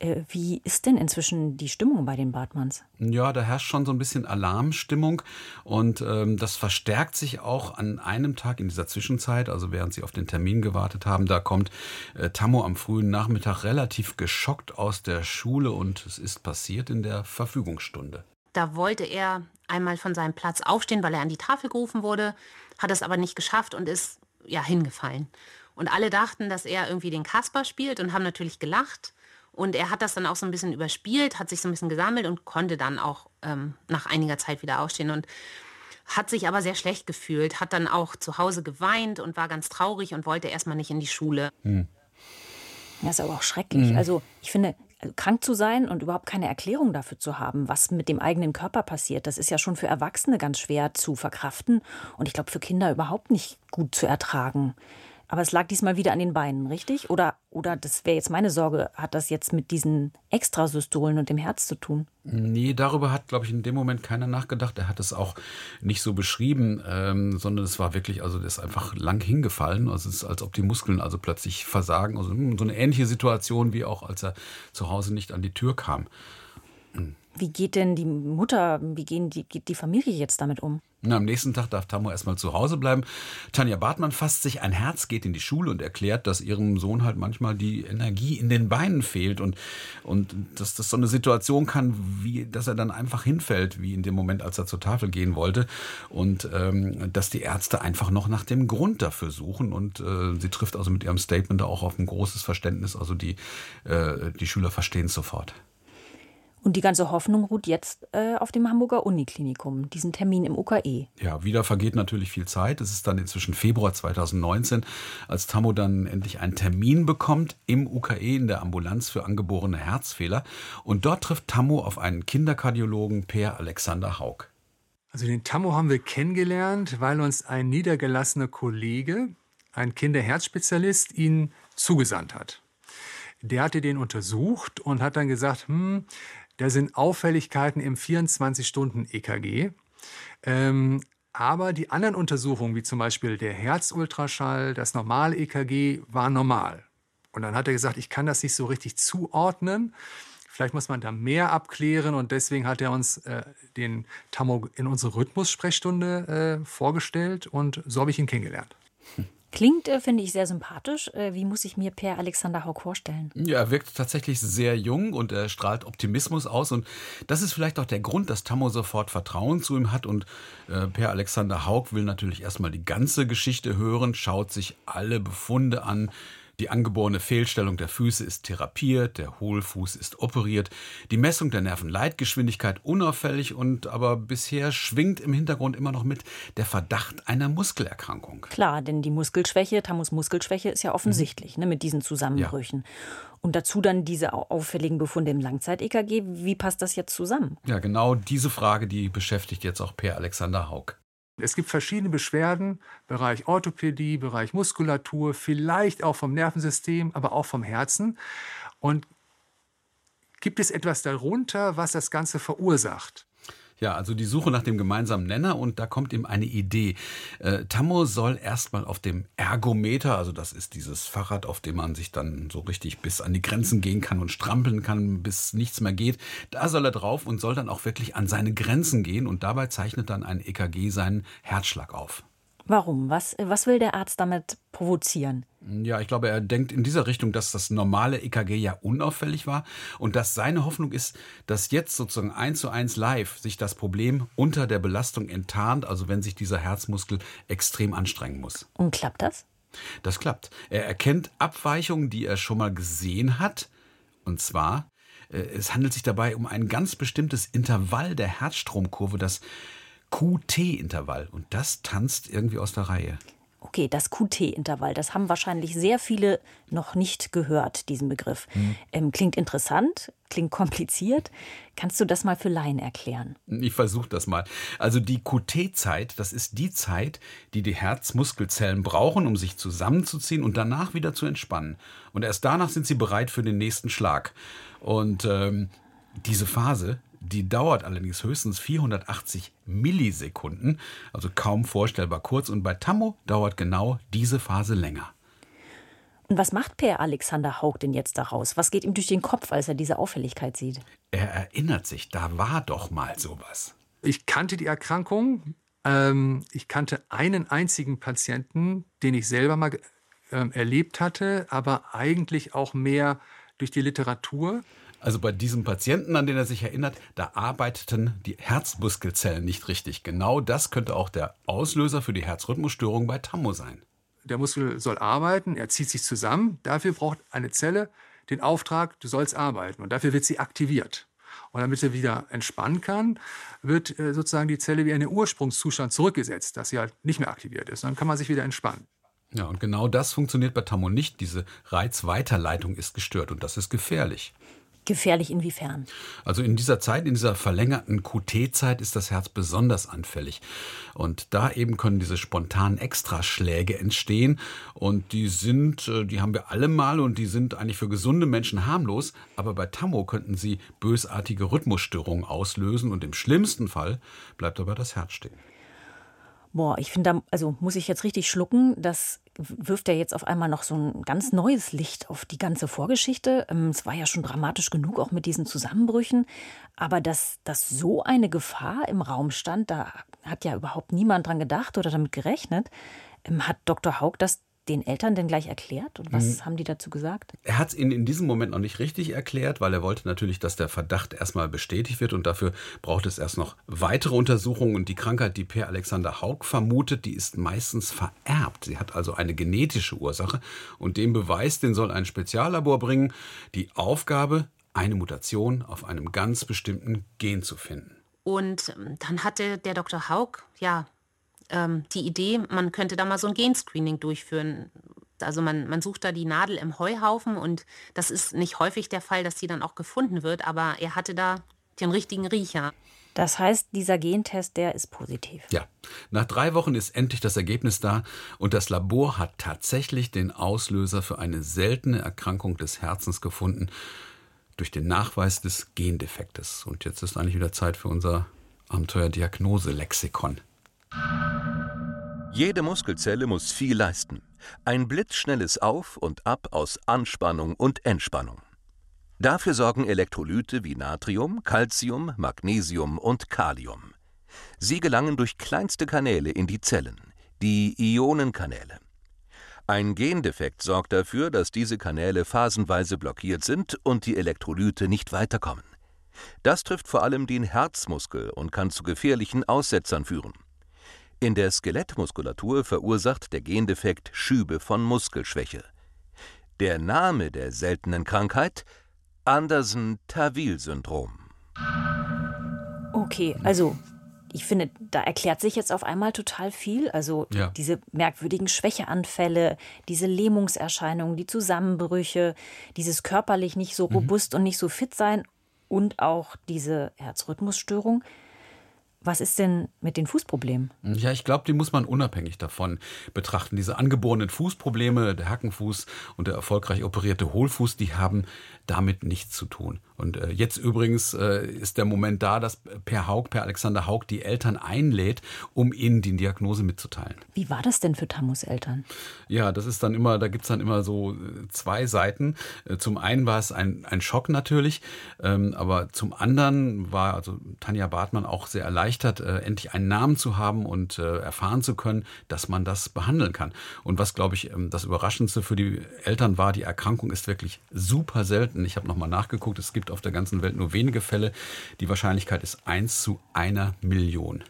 Speaker 1: Äh, wie ist denn inzwischen die Stimmung bei den Bartmanns?
Speaker 4: Ja, da herrscht schon so ein bisschen Alarmstimmung und ähm, das verstärkt sich auch an einem Tag in dieser Zwischenzeit, also während sie auf den Termin gewartet haben. Da kommt äh, Tammo am frühen Nachmittag relativ geschockt aus der Schule und es ist passiert in der Verfügungsstunde.
Speaker 2: Da wollte er einmal von seinem Platz aufstehen, weil er an die Tafel gerufen wurde, hat es aber nicht geschafft und ist ja hingefallen. Und alle dachten, dass er irgendwie den Kasper spielt und haben natürlich gelacht. Und er hat das dann auch so ein bisschen überspielt, hat sich so ein bisschen gesammelt und konnte dann auch ähm, nach einiger Zeit wieder aufstehen. Und hat sich aber sehr schlecht gefühlt, hat dann auch zu Hause geweint und war ganz traurig und wollte erstmal nicht in die Schule. Hm.
Speaker 1: Das ist aber auch schrecklich. Hm. Also ich finde, krank zu sein und überhaupt keine Erklärung dafür zu haben, was mit dem eigenen Körper passiert, das ist ja schon für Erwachsene ganz schwer zu verkraften und ich glaube für Kinder überhaupt nicht gut zu ertragen. Aber es lag diesmal wieder an den Beinen, richtig? Oder, oder das wäre jetzt meine Sorge, hat das jetzt mit diesen Extrasystolen und dem Herz zu tun?
Speaker 4: Nee, darüber hat, glaube ich, in dem Moment keiner nachgedacht. Er hat es auch nicht so beschrieben, ähm, sondern es war wirklich, also das ist einfach lang hingefallen. Also es ist, als ob die Muskeln also plötzlich versagen. Also hm, so eine ähnliche Situation, wie auch als er zu Hause nicht an die Tür kam.
Speaker 1: Wie geht denn die Mutter, wie gehen die, geht die Familie jetzt damit um?
Speaker 4: Na, am nächsten Tag darf Tammo erstmal zu Hause bleiben. Tanja Bartmann fasst sich ein Herz, geht in die Schule und erklärt, dass ihrem Sohn halt manchmal die Energie in den Beinen fehlt und, und dass das so eine Situation kann, wie, dass er dann einfach hinfällt, wie in dem Moment, als er zur Tafel gehen wollte. Und ähm, dass die Ärzte einfach noch nach dem Grund dafür suchen. Und äh, sie trifft also mit ihrem Statement auch auf ein großes Verständnis. Also die, äh, die Schüler verstehen es sofort.
Speaker 1: Und die ganze Hoffnung ruht jetzt äh, auf dem Hamburger Uniklinikum, diesen Termin im UKE.
Speaker 4: Ja, wieder vergeht natürlich viel Zeit. Es ist dann inzwischen Februar 2019, als Tammo dann endlich einen Termin bekommt im UKE in der Ambulanz für angeborene Herzfehler. Und dort trifft Tammo auf einen Kinderkardiologen, Per Alexander Haug.
Speaker 7: Also den Tammo haben wir kennengelernt, weil uns ein niedergelassener Kollege, ein Kinderherzspezialist, ihn zugesandt hat. Der hatte den untersucht und hat dann gesagt, hm, da sind Auffälligkeiten im 24-Stunden-EKG. Ähm, aber die anderen Untersuchungen, wie zum Beispiel der Herzultraschall, das normale EKG, waren normal. Und dann hat er gesagt, ich kann das nicht so richtig zuordnen. Vielleicht muss man da mehr abklären und deswegen hat er uns äh, den Tammo in unsere Rhythmus-Sprechstunde äh, vorgestellt und so habe ich ihn kennengelernt.
Speaker 1: Klingt, äh, finde ich, sehr sympathisch. Äh, wie muss ich mir Per Alexander Haug vorstellen?
Speaker 4: Ja, er wirkt tatsächlich sehr jung und er strahlt Optimismus aus. Und das ist vielleicht auch der Grund, dass Tammo sofort Vertrauen zu ihm hat. Und äh, Per Alexander Haug will natürlich erstmal die ganze Geschichte hören, schaut sich alle Befunde an, die angeborene Fehlstellung der Füße ist therapiert, der Hohlfuß ist operiert, die Messung der Nervenleitgeschwindigkeit unauffällig und aber bisher schwingt im Hintergrund immer noch mit der Verdacht einer Muskelerkrankung.
Speaker 1: Klar, denn die Muskelschwäche, Tamus Muskelschwäche ist ja offensichtlich mhm. ne, mit diesen Zusammenbrüchen. Ja. Und dazu dann diese auffälligen Befunde im Langzeit-EKG. Wie passt das jetzt zusammen?
Speaker 4: Ja, genau diese Frage, die beschäftigt jetzt auch Per Alexander Haug.
Speaker 7: Es gibt verschiedene Beschwerden, Bereich Orthopädie, Bereich Muskulatur, vielleicht auch vom Nervensystem, aber auch vom Herzen. Und gibt es etwas darunter, was das Ganze verursacht?
Speaker 4: Ja, also die Suche nach dem gemeinsamen Nenner und da kommt ihm eine Idee. Äh, Tammo soll erstmal auf dem Ergometer, also das ist dieses Fahrrad, auf dem man sich dann so richtig bis an die Grenzen gehen kann und strampeln kann, bis nichts mehr geht, da soll er drauf und soll dann auch wirklich an seine Grenzen gehen und dabei zeichnet dann ein EKG seinen Herzschlag auf.
Speaker 1: Warum? Was, was will der Arzt damit provozieren?
Speaker 4: Ja, ich glaube, er denkt in dieser Richtung, dass das normale EKG ja unauffällig war und dass seine Hoffnung ist, dass jetzt sozusagen eins zu eins live sich das Problem unter der Belastung enttarnt, also wenn sich dieser Herzmuskel extrem anstrengen muss.
Speaker 1: Und klappt das?
Speaker 4: Das klappt. Er erkennt Abweichungen, die er schon mal gesehen hat. Und zwar, äh, es handelt sich dabei um ein ganz bestimmtes Intervall der Herzstromkurve, das QT-Intervall. Und das tanzt irgendwie aus der Reihe.
Speaker 1: Okay, das QT-Intervall, das haben wahrscheinlich sehr viele noch nicht gehört, diesen Begriff. Hm. Ähm, klingt interessant, klingt kompliziert. Kannst du das mal für Laien erklären?
Speaker 4: Ich versuche das mal. Also die QT-Zeit, das ist die Zeit, die die Herzmuskelzellen brauchen, um sich zusammenzuziehen und danach wieder zu entspannen. Und erst danach sind sie bereit für den nächsten Schlag. Und ähm, diese Phase, die dauert allerdings höchstens 480 Millisekunden, also kaum vorstellbar kurz. Und bei Tammo dauert genau diese Phase länger.
Speaker 1: Und was macht Per Alexander Haug denn jetzt daraus? Was geht ihm durch den Kopf, als er diese Auffälligkeit sieht?
Speaker 4: Er erinnert sich, da war doch mal sowas.
Speaker 7: Ich kannte die Erkrankung. Ähm, ich kannte einen einzigen Patienten, den ich selber mal äh, erlebt hatte, aber eigentlich auch mehr durch die Literatur.
Speaker 4: Also bei diesem Patienten, an den er sich erinnert, da arbeiteten die Herzmuskelzellen nicht richtig. Genau das könnte auch der Auslöser für die Herzrhythmusstörung bei Tammo sein.
Speaker 7: Der Muskel soll arbeiten, er zieht sich zusammen. Dafür braucht eine Zelle den Auftrag, du sollst arbeiten. Und dafür wird sie aktiviert. Und damit sie wieder entspannen kann, wird äh, sozusagen die Zelle wie in den Ursprungszustand zurückgesetzt, dass sie halt nicht mehr aktiviert ist. Dann kann man sich wieder entspannen.
Speaker 4: Ja, und genau das funktioniert bei Tammo nicht. Diese Reizweiterleitung ist gestört und das ist gefährlich.
Speaker 1: Gefährlich inwiefern?
Speaker 4: Also in dieser Zeit, in dieser verlängerten QT-Zeit ist das Herz besonders anfällig. Und da eben können diese spontanen Extraschläge entstehen. Und die sind, äh, die haben wir alle mal und die sind eigentlich für gesunde Menschen harmlos. Aber bei Tammo könnten sie bösartige Rhythmusstörungen auslösen und im schlimmsten Fall bleibt dabei das Herz stehen.
Speaker 1: Boah, ich finde, also muss ich jetzt richtig schlucken. Das wirft ja jetzt auf einmal noch so ein ganz neues Licht auf die ganze Vorgeschichte. Ähm, es war ja schon dramatisch genug, auch mit diesen Zusammenbrüchen. Aber dass, dass so eine Gefahr im Raum stand, da hat ja überhaupt niemand dran gedacht oder damit gerechnet. Ähm, hat Dr. Haug das den Eltern denn gleich erklärt? Und was mhm. haben die dazu gesagt?
Speaker 4: Er hat es ihnen in diesem Moment noch nicht richtig erklärt, weil er wollte natürlich, dass der Verdacht erstmal bestätigt wird und dafür braucht es erst noch weitere Untersuchungen. Und die Krankheit, die Per Alexander Haug vermutet, die ist meistens vererbt. Sie hat also eine genetische Ursache und den Beweis, den soll ein Speziallabor bringen. Die Aufgabe, eine Mutation auf einem ganz bestimmten Gen zu finden.
Speaker 2: Und ähm, dann hatte der Dr. Haug ja ähm, die Idee, man könnte da mal so ein Genscreening durchführen. Also man, man sucht da die Nadel im Heuhaufen und das ist nicht häufig der Fall, dass die dann auch gefunden wird, aber er hatte da den richtigen Riecher.
Speaker 1: Das heißt, dieser Gentest, der ist positiv.
Speaker 4: Ja. Nach drei Wochen ist endlich das Ergebnis da und das Labor hat tatsächlich den Auslöser für eine seltene Erkrankung des Herzens gefunden durch den Nachweis des Gendefektes. Und jetzt ist eigentlich wieder Zeit für unser Abenteuerdiagnose-Lexikon.
Speaker 8: Jede Muskelzelle muss viel leisten. Ein blitzschnelles Auf und Ab aus Anspannung und Entspannung. Dafür sorgen Elektrolyte wie Natrium, Calcium, Magnesium und Kalium. Sie gelangen durch kleinste Kanäle in die Zellen, die Ionenkanäle. Ein Gendefekt sorgt dafür, dass diese Kanäle phasenweise blockiert sind und die Elektrolyte nicht weiterkommen. Das trifft vor allem den Herzmuskel und kann zu gefährlichen Aussetzern führen. In der Skelettmuskulatur verursacht der Gendefekt Schübe von Muskelschwäche. Der Name der seltenen Krankheit Andersen-Tawil-Syndrom.
Speaker 1: Okay, also ich finde, da erklärt sich jetzt auf einmal total viel. Also ja. diese merkwürdigen Schwächeanfälle, diese Lähmungserscheinungen, die Zusammenbrüche, dieses körperlich nicht so mhm. robust mhm. und nicht so fit sein und auch diese Herzrhythmusstörung. Was ist denn mit den Fußproblemen?
Speaker 4: Ja, ich glaube, die muss man unabhängig davon betrachten. Diese angeborenen Fußprobleme, der Hackenfuß und der erfolgreich operierte Hohlfuß, die haben damit nichts zu tun. Und äh, jetzt übrigens äh, ist der Moment da, dass Per Haug, Per Alexander Haug die Eltern einlädt, um ihnen die Diagnose mitzuteilen.
Speaker 1: Wie war das denn für Tammos Eltern?
Speaker 4: Ja, das ist dann immer, da gibt's dann immer so äh, zwei Seiten. Äh, zum einen war es ein, ein Schock natürlich, ähm, aber zum anderen war also Tanja Bartmann auch sehr erleichtert, äh, endlich einen Namen zu haben und äh, erfahren zu können, dass man das behandeln kann. Und was, glaube ich, ähm, das Überraschendste für die Eltern war, die Erkrankung ist wirklich super selten. Ich habe nochmal nachgeguckt, es gibt auf der ganzen Welt nur wenige Fälle. Die Wahrscheinlichkeit ist eins zu einer Million.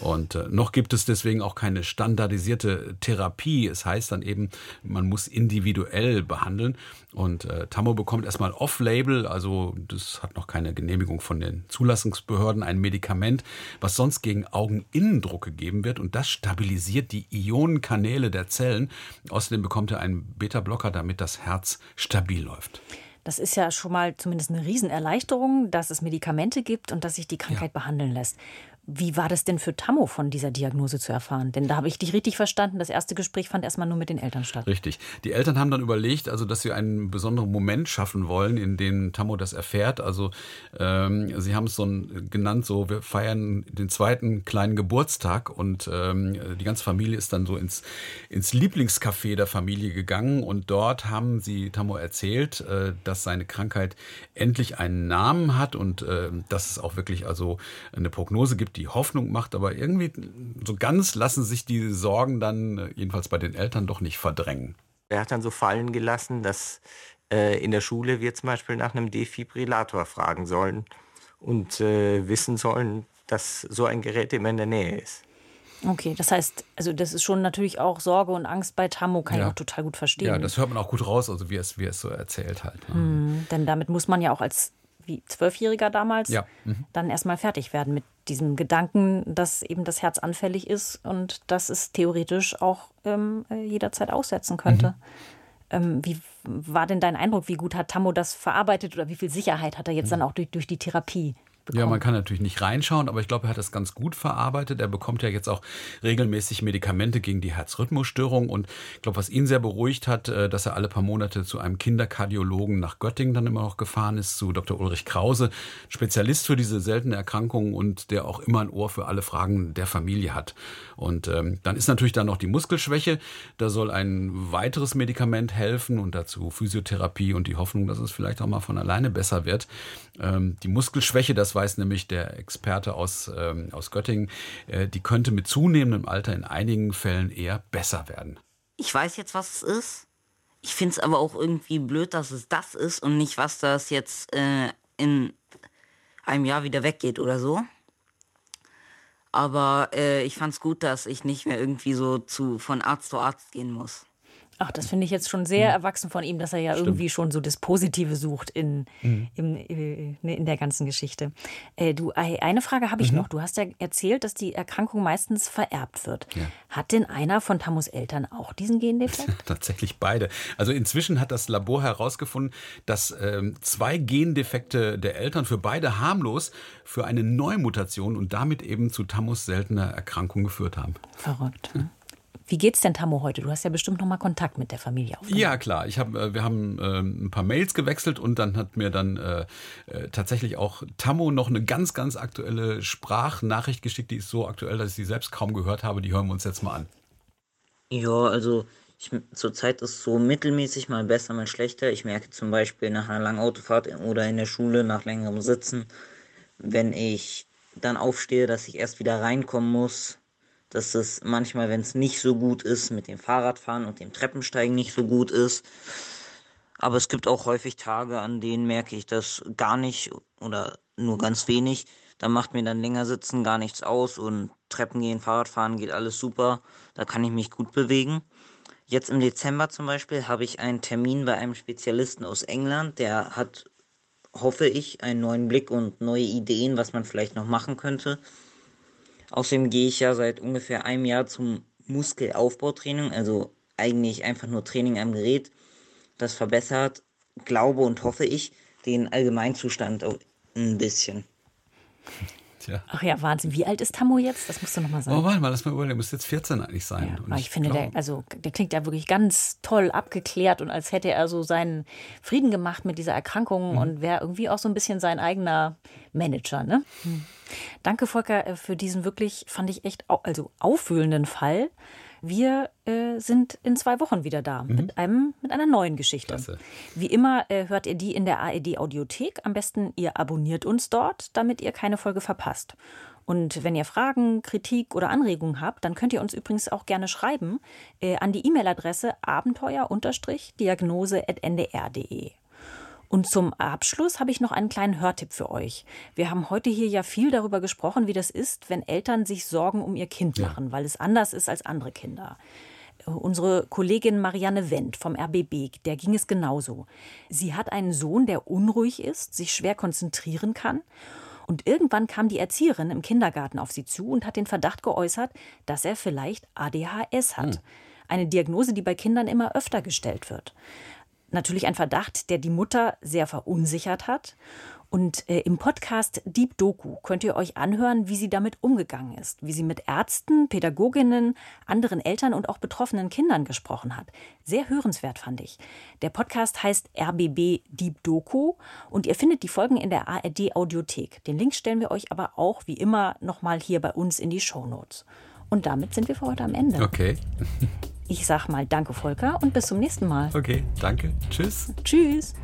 Speaker 4: Und äh, noch gibt es deswegen auch keine standardisierte Therapie. Es heißt dann eben, man muss individuell behandeln. Und äh, Tammo bekommt erstmal off-label, also das hat noch keine Genehmigung von den Zulassungsbehörden, ein Medikament, was sonst gegen Augeninnendruck gegeben wird. Und das stabilisiert die Ionenkanäle der Zellen. Außerdem bekommt er einen Beta-Blocker, damit das Herz stabil läuft.
Speaker 1: Das ist ja schon mal zumindest eine Riesenerleichterung, dass es Medikamente gibt und dass sich die Krankheit ja. behandeln lässt. Wie war das denn für Tammo von dieser Diagnose zu erfahren? Denn da habe ich dich richtig verstanden. Das erste Gespräch fand erstmal nur mit den Eltern statt.
Speaker 4: Richtig. Die Eltern haben dann überlegt, also dass sie einen besonderen Moment schaffen wollen, in dem Tammo das erfährt. Also ähm, sie haben es so genannt, so wir feiern den zweiten kleinen Geburtstag und ähm, die ganze Familie ist dann so ins, ins Lieblingscafé der Familie gegangen und dort haben sie Tammo erzählt, äh, dass seine Krankheit endlich einen Namen hat und äh, dass es auch wirklich also eine Prognose gibt, die Hoffnung macht, aber irgendwie so ganz lassen sich die Sorgen dann, äh, jedenfalls bei den Eltern, doch nicht verdrängen.
Speaker 5: Er hat dann so fallen gelassen, dass äh, in der Schule wir zum Beispiel nach einem Defibrillator fragen sollen und äh, wissen sollen, dass so ein Gerät immer in der Nähe ist.
Speaker 1: Okay, das heißt, also das ist schon natürlich auch Sorge und Angst bei Tammo, kann ja. ich auch total gut verstehen.
Speaker 4: Ja, das hört man auch gut raus, also wie es, wie es so erzählt halt.
Speaker 1: Ja. Mhm, denn damit muss man ja auch als wie Zwölfjähriger damals, ja. mhm. dann erstmal fertig werden mit diesem Gedanken, dass eben das Herz anfällig ist und dass es theoretisch auch ähm, äh, jederzeit aussetzen könnte. Mhm. Ähm, wie war denn dein Eindruck? Wie gut hat Tammo das verarbeitet oder wie viel Sicherheit hat er jetzt mhm. dann auch durch, durch die Therapie?
Speaker 4: Bekommen. Ja, man kann natürlich nicht reinschauen, aber ich glaube, er hat das ganz gut verarbeitet. Er bekommt ja jetzt auch regelmäßig Medikamente gegen die Herzrhythmusstörung und ich glaube, was ihn sehr beruhigt hat, äh, dass er alle paar Monate zu einem Kinderkardiologen nach Göttingen dann immer noch gefahren ist, zu Dr. Ulrich Krause, Spezialist für diese seltene Erkrankung und der auch immer ein Ohr für alle Fragen der Familie hat. Und ähm, dann ist natürlich dann noch die Muskelschwäche. Da soll ein weiteres Medikament helfen und dazu Physiotherapie und die Hoffnung, dass es vielleicht auch mal von alleine besser wird. Ähm, die Muskelschwäche, das weiß nämlich der Experte aus, ähm, aus Göttingen, äh, die könnte mit zunehmendem Alter in einigen Fällen eher besser werden.
Speaker 3: Ich weiß jetzt, was es ist. Ich finde es aber auch irgendwie blöd, dass es das ist und nicht, was das jetzt äh, in einem Jahr wieder weggeht oder so. Aber äh, ich fand es gut, dass ich nicht mehr irgendwie so zu, von Arzt zu Arzt gehen muss.
Speaker 1: Ach, das finde ich jetzt schon sehr mhm. erwachsen von ihm, dass er ja Stimmt. irgendwie schon so das Positive sucht in, mhm. in, äh, ne, in der ganzen Geschichte. Äh, du, eine Frage habe ich mhm. noch. Du hast ja erzählt, dass die Erkrankung meistens vererbt wird. Ja. Hat denn einer von Tamus Eltern auch diesen Gendefekt?
Speaker 4: Tatsächlich beide. Also inzwischen hat das Labor herausgefunden, dass ähm, zwei Gendefekte der Eltern für beide harmlos für eine Neumutation und damit eben zu Tamus seltener Erkrankung geführt haben.
Speaker 1: Verrückt. Hm? Wie geht's denn Tammo heute? Du hast ja bestimmt noch mal Kontakt mit der Familie aufgenommen.
Speaker 4: Ja, klar. Ich hab, äh, wir haben äh, ein paar Mails gewechselt und dann hat mir dann äh, äh, tatsächlich auch Tammo noch eine ganz, ganz aktuelle Sprachnachricht geschickt. Die ist so aktuell, dass ich sie selbst kaum gehört habe. Die hören wir uns jetzt mal an.
Speaker 3: Ja, also ich, zurzeit ist so mittelmäßig mal besser, mal schlechter. Ich merke zum Beispiel nach einer langen Autofahrt oder in der Schule nach längerem Sitzen, wenn ich dann aufstehe, dass ich erst wieder reinkommen muss dass es manchmal, wenn es nicht so gut ist, mit dem Fahrradfahren und dem Treppensteigen nicht so gut ist. Aber es gibt auch häufig Tage, an denen merke ich das gar nicht oder nur ganz wenig. Da macht mir dann länger sitzen gar nichts aus und Treppen gehen, Fahrradfahren geht alles super. Da kann ich mich gut bewegen. Jetzt im Dezember zum Beispiel habe ich einen Termin bei einem Spezialisten aus England. Der hat, hoffe ich, einen neuen Blick und neue Ideen, was man vielleicht noch machen könnte. Außerdem gehe ich ja seit ungefähr einem Jahr zum Muskelaufbautraining, also eigentlich einfach nur Training am Gerät. Das verbessert, glaube und hoffe ich, den Allgemeinzustand ein bisschen.
Speaker 4: Ja.
Speaker 1: Ach ja, Wahnsinn. Wie alt ist Tammo jetzt? Das musst du nochmal sagen.
Speaker 4: Oh, warte mal, lass mal überlegen. Der muss jetzt 14 eigentlich sein.
Speaker 1: Ja, aber ich finde,
Speaker 4: glaub-
Speaker 1: der, also, der klingt ja wirklich ganz toll abgeklärt und als hätte er so seinen Frieden gemacht mit dieser Erkrankung
Speaker 4: Mhm.
Speaker 1: und wäre irgendwie auch so ein bisschen sein eigener Manager. Ne? Hm. Danke, Volker, äh, für diesen wirklich, fand ich echt also aufwühlenden Fall. Wir äh, sind in zwei Wochen wieder da mit, einem, mit einer neuen Geschichte.
Speaker 4: Mhm. Klasse.
Speaker 1: Wie immer äh, hört ihr die in der ARD Audiothek. Am besten ihr abonniert uns dort, damit ihr keine Folge verpasst. Und wenn ihr Fragen, Kritik oder Anregungen habt, dann könnt ihr uns übrigens auch gerne schreiben äh, an die E-Mail-Adresse abenteuer-diagnose.ndr.de. Und zum Abschluss habe ich noch einen kleinen Hörtipp für euch. Wir haben heute hier ja viel darüber gesprochen, wie das ist, wenn Eltern sich Sorgen um ihr Kind machen, weil es anders ist als andere Kinder. Unsere Kollegin Marianne Wendt vom RBB, der ging es genauso. Sie hat einen Sohn, der unruhig ist, sich schwer konzentrieren kann. Und irgendwann kam die Erzieherin im Kindergarten auf sie zu und hat den Verdacht geäußert, dass er vielleicht ADHS hat. Eine Diagnose, die bei Kindern immer öfter gestellt wird. Natürlich ein Verdacht, der die Mutter sehr verunsichert hat. Und äh, im Podcast Deep Doku könnt ihr euch anhören, wie sie damit umgegangen ist, wie sie mit Ärzten, Pädagoginnen, anderen Eltern und auch betroffenen Kindern gesprochen hat. Sehr hörenswert fand ich. Der Podcast heißt RBB Deep Doku und ihr findet die Folgen in der ARD Audiothek. Den Link stellen wir euch aber auch wie immer nochmal hier bei uns in die Shownotes. Und damit sind wir für heute am Ende.
Speaker 4: Okay,
Speaker 1: Ich sag mal Danke, Volker, und bis zum nächsten Mal.
Speaker 4: okay, danke. Tschüss.
Speaker 1: Tschüss.